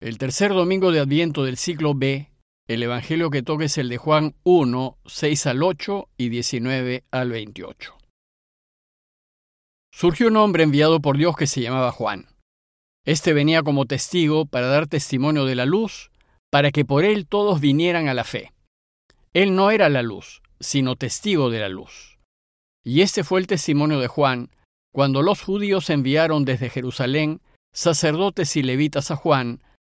El tercer domingo de Adviento del siglo B, el Evangelio que toca es el de Juan 1, 6 al 8 y 19 al 28. Surgió un hombre enviado por Dios que se llamaba Juan. Este venía como testigo para dar testimonio de la luz, para que por él todos vinieran a la fe. Él no era la luz, sino testigo de la luz. Y este fue el testimonio de Juan, cuando los judíos enviaron desde Jerusalén sacerdotes y levitas a Juan,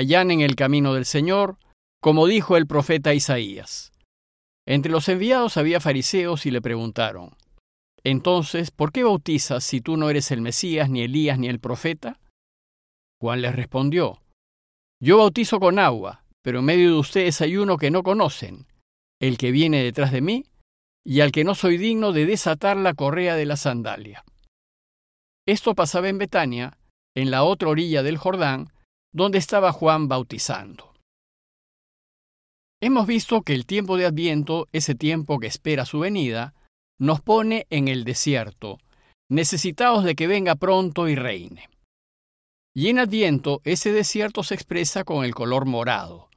en el camino del Señor, como dijo el profeta Isaías. Entre los enviados había fariseos y le preguntaron, Entonces, ¿por qué bautizas si tú no eres el Mesías, ni Elías, ni el profeta? Juan les respondió, Yo bautizo con agua, pero en medio de ustedes hay uno que no conocen, el que viene detrás de mí, y al que no soy digno de desatar la correa de la sandalia. Esto pasaba en Betania, en la otra orilla del Jordán, donde estaba Juan bautizando. Hemos visto que el tiempo de Adviento, ese tiempo que espera su venida, nos pone en el desierto, necesitados de que venga pronto y reine. Y en Adviento ese desierto se expresa con el color morado,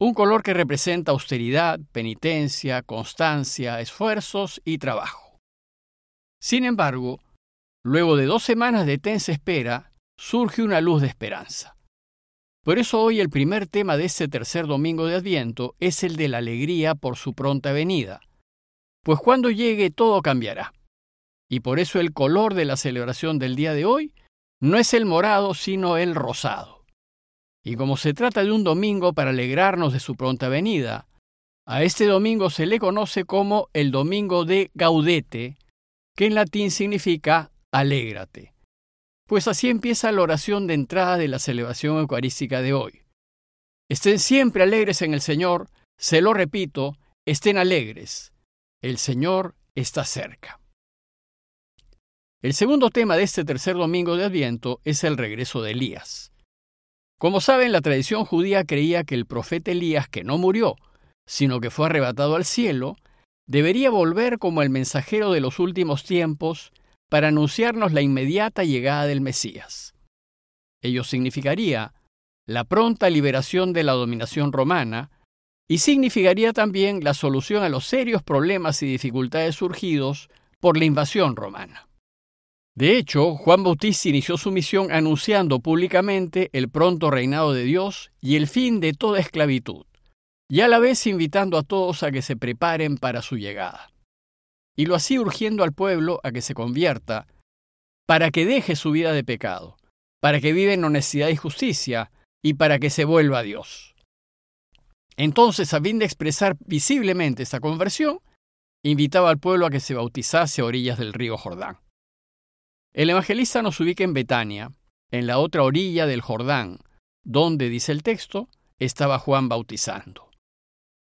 un color que representa austeridad, penitencia, constancia, esfuerzos y trabajo. Sin embargo, luego de dos semanas de tensa espera, surge una luz de esperanza. Por eso hoy el primer tema de este tercer domingo de Adviento es el de la alegría por su pronta venida, pues cuando llegue todo cambiará. Y por eso el color de la celebración del día de hoy no es el morado, sino el rosado. Y como se trata de un domingo para alegrarnos de su pronta venida, a este domingo se le conoce como el domingo de Gaudete, que en latín significa alégrate. Pues así empieza la oración de entrada de la celebración eucarística de hoy. Estén siempre alegres en el Señor, se lo repito, estén alegres. El Señor está cerca. El segundo tema de este tercer domingo de Adviento es el regreso de Elías. Como saben, la tradición judía creía que el profeta Elías, que no murió, sino que fue arrebatado al cielo, debería volver como el mensajero de los últimos tiempos para anunciarnos la inmediata llegada del Mesías. Ello significaría la pronta liberación de la dominación romana y significaría también la solución a los serios problemas y dificultades surgidos por la invasión romana. De hecho, Juan Bautista inició su misión anunciando públicamente el pronto reinado de Dios y el fin de toda esclavitud, y a la vez invitando a todos a que se preparen para su llegada y lo hacía urgiendo al pueblo a que se convierta, para que deje su vida de pecado, para que viva en honestidad y justicia, y para que se vuelva a Dios. Entonces, a fin de expresar visiblemente esta conversión, invitaba al pueblo a que se bautizase a orillas del río Jordán. El evangelista nos ubica en Betania, en la otra orilla del Jordán, donde, dice el texto, estaba Juan bautizando.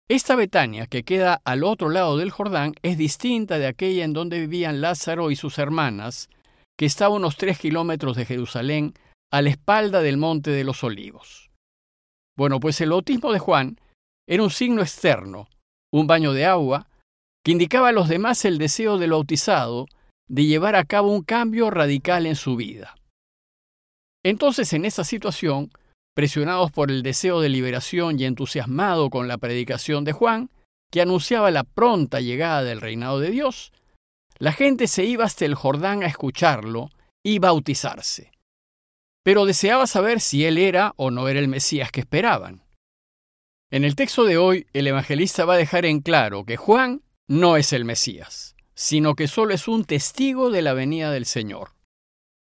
Esta Betania, que queda al otro lado del Jordán, es distinta de aquella en donde vivían Lázaro y sus hermanas, que estaba a unos tres kilómetros de Jerusalén, a la espalda del Monte de los Olivos. Bueno, pues el bautismo de Juan era un signo externo, un baño de agua, que indicaba a los demás el deseo del bautizado de llevar a cabo un cambio radical en su vida. Entonces, en esa situación, presionados por el deseo de liberación y entusiasmado con la predicación de Juan, que anunciaba la pronta llegada del reinado de Dios, la gente se iba hasta el Jordán a escucharlo y bautizarse. Pero deseaba saber si él era o no era el Mesías que esperaban. En el texto de hoy, el evangelista va a dejar en claro que Juan no es el Mesías, sino que solo es un testigo de la venida del Señor.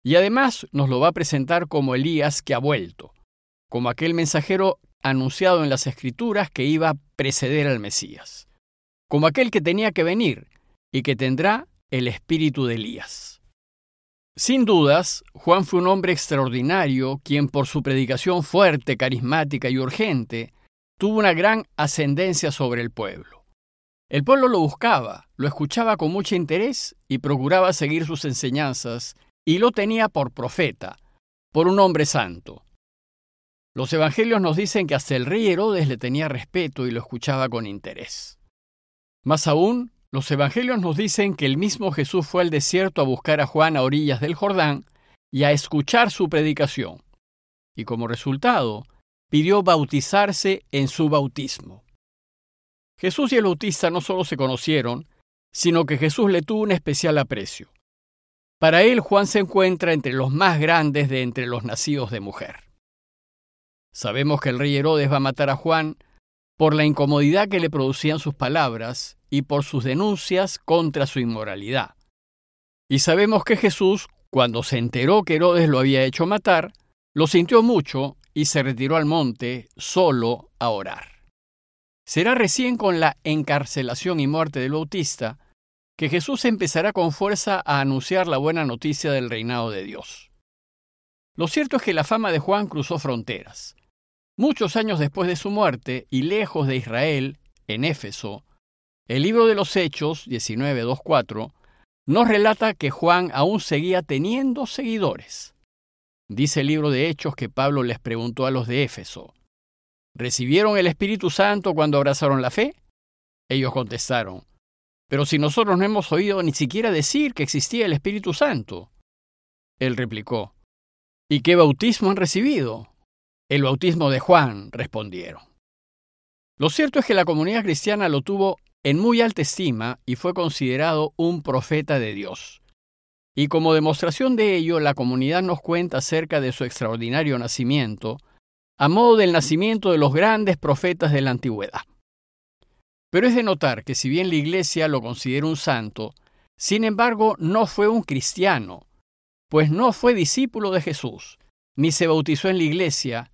Y además nos lo va a presentar como Elías que ha vuelto, como aquel mensajero anunciado en las Escrituras que iba a preceder al Mesías, como aquel que tenía que venir y que tendrá el espíritu de Elías. Sin dudas, Juan fue un hombre extraordinario quien por su predicación fuerte, carismática y urgente, tuvo una gran ascendencia sobre el pueblo. El pueblo lo buscaba, lo escuchaba con mucho interés y procuraba seguir sus enseñanzas, y lo tenía por profeta, por un hombre santo. Los evangelios nos dicen que hasta el rey Herodes le tenía respeto y lo escuchaba con interés. Más aún, los evangelios nos dicen que el mismo Jesús fue al desierto a buscar a Juan a orillas del Jordán y a escuchar su predicación. Y como resultado, pidió bautizarse en su bautismo. Jesús y el bautista no solo se conocieron, sino que Jesús le tuvo un especial aprecio. Para él Juan se encuentra entre los más grandes de entre los nacidos de mujer. Sabemos que el rey Herodes va a matar a Juan por la incomodidad que le producían sus palabras y por sus denuncias contra su inmoralidad. Y sabemos que Jesús, cuando se enteró que Herodes lo había hecho matar, lo sintió mucho y se retiró al monte solo a orar. Será recién con la encarcelación y muerte del Bautista que Jesús empezará con fuerza a anunciar la buena noticia del reinado de Dios. Lo cierto es que la fama de Juan cruzó fronteras. Muchos años después de su muerte y lejos de Israel, en Éfeso, el libro de los Hechos 19.2.4 nos relata que Juan aún seguía teniendo seguidores. Dice el libro de Hechos que Pablo les preguntó a los de Éfeso, ¿recibieron el Espíritu Santo cuando abrazaron la fe? Ellos contestaron, pero si nosotros no hemos oído ni siquiera decir que existía el Espíritu Santo. Él replicó, ¿y qué bautismo han recibido? El bautismo de Juan, respondieron. Lo cierto es que la comunidad cristiana lo tuvo en muy alta estima y fue considerado un profeta de Dios. Y como demostración de ello, la comunidad nos cuenta acerca de su extraordinario nacimiento, a modo del nacimiento de los grandes profetas de la antigüedad. Pero es de notar que si bien la Iglesia lo considera un santo, sin embargo no fue un cristiano, pues no fue discípulo de Jesús, ni se bautizó en la Iglesia,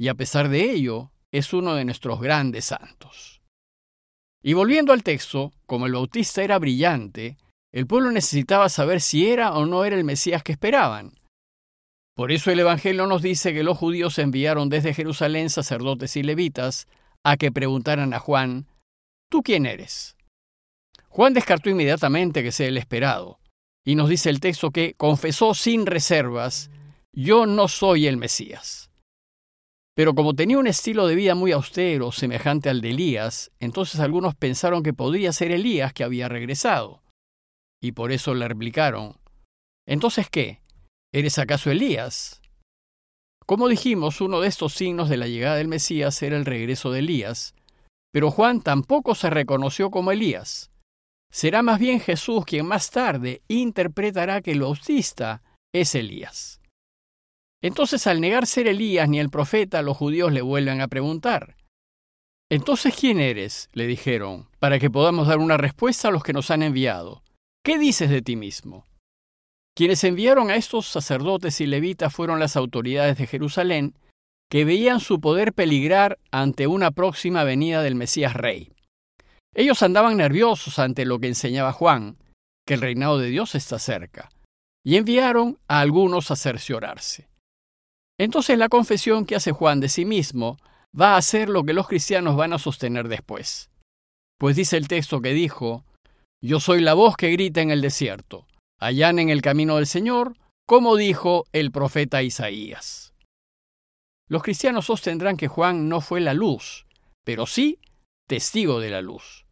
y a pesar de ello, es uno de nuestros grandes santos. Y volviendo al texto, como el bautista era brillante, el pueblo necesitaba saber si era o no era el Mesías que esperaban. Por eso el Evangelio nos dice que los judíos enviaron desde Jerusalén sacerdotes y levitas a que preguntaran a Juan, ¿tú quién eres? Juan descartó inmediatamente que sea el esperado, y nos dice el texto que confesó sin reservas, yo no soy el Mesías. Pero como tenía un estilo de vida muy austero, semejante al de Elías, entonces algunos pensaron que podría ser Elías que había regresado. Y por eso le replicaron, ¿entonces qué? ¿Eres acaso Elías? Como dijimos, uno de estos signos de la llegada del Mesías era el regreso de Elías, pero Juan tampoco se reconoció como Elías. Será más bien Jesús quien más tarde interpretará que el bautista es Elías. Entonces, al negar ser Elías ni el profeta, los judíos le vuelven a preguntar. Entonces, ¿quién eres? le dijeron, para que podamos dar una respuesta a los que nos han enviado. ¿Qué dices de ti mismo? Quienes enviaron a estos sacerdotes y levitas fueron las autoridades de Jerusalén, que veían su poder peligrar ante una próxima venida del Mesías Rey. Ellos andaban nerviosos ante lo que enseñaba Juan, que el reinado de Dios está cerca, y enviaron a algunos a cerciorarse. Entonces la confesión que hace Juan de sí mismo va a ser lo que los cristianos van a sostener después. Pues dice el texto que dijo, Yo soy la voz que grita en el desierto, en el camino del Señor, como dijo el profeta Isaías. Los cristianos sostendrán que Juan no fue la luz, pero sí testigo de la luz.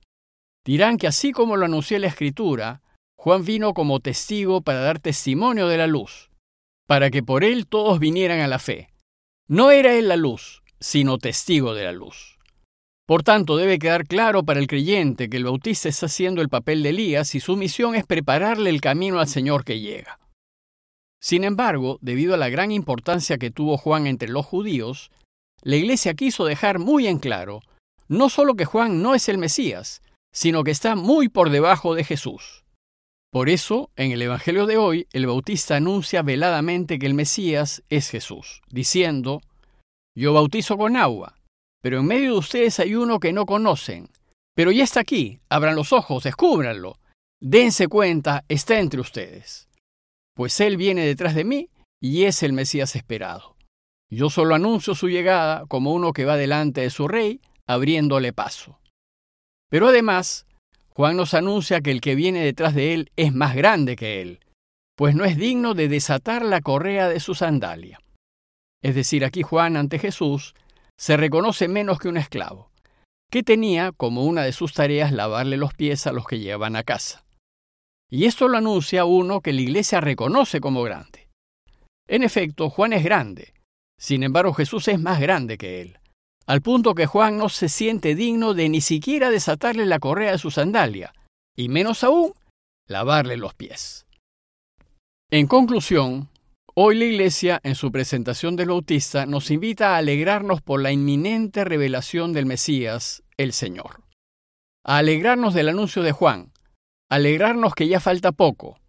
Dirán que así como lo anunció la Escritura, Juan vino como testigo para dar testimonio de la luz para que por él todos vinieran a la fe. No era él la luz, sino testigo de la luz. Por tanto, debe quedar claro para el creyente que el bautista está haciendo el papel de Elías y su misión es prepararle el camino al Señor que llega. Sin embargo, debido a la gran importancia que tuvo Juan entre los judíos, la Iglesia quiso dejar muy en claro no solo que Juan no es el Mesías, sino que está muy por debajo de Jesús. Por eso, en el Evangelio de hoy, el Bautista anuncia veladamente que el Mesías es Jesús, diciendo, Yo bautizo con agua, pero en medio de ustedes hay uno que no conocen, pero ya está aquí, abran los ojos, descúbranlo, dense cuenta, está entre ustedes. pues Él viene detrás de mí y es el Mesías esperado. Yo solo anuncio su llegada como uno que va delante de su rey, abriéndole paso. Pero además, Juan nos anuncia que el que viene detrás de él es más grande que él, pues no es digno de desatar la correa de su sandalia. Es decir, aquí Juan ante Jesús se reconoce menos que un esclavo, que tenía como una de sus tareas lavarle los pies a los que llevan a casa. Y esto lo anuncia uno que la iglesia reconoce como grande. En efecto, Juan es grande, sin embargo Jesús es más grande que él, al punto que Juan no se siente digno de ni siquiera desatarle la correa de su sandalia, y menos aún lavarle los pies. En conclusión, hoy la Iglesia, en su presentación del Bautista, nos invita a alegrarnos por la inminente revelación del Mesías, el Señor. A alegrarnos del anuncio de Juan, alegrarnos que ya falta poco,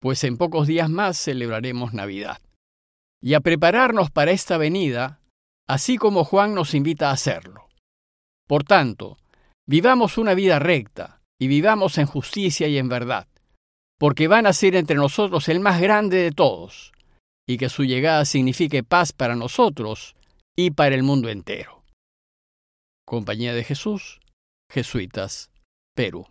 pues en pocos días más celebraremos Navidad. Y a prepararnos para esta venida así como Juan nos invita a hacerlo. Por tanto, vivamos una vida recta y vivamos en justicia y en verdad, porque van a ser entre nosotros el más grande de todos, y que su llegada signifique paz para nosotros y para el mundo entero. Compañía de Jesús, Jesuitas, Perú.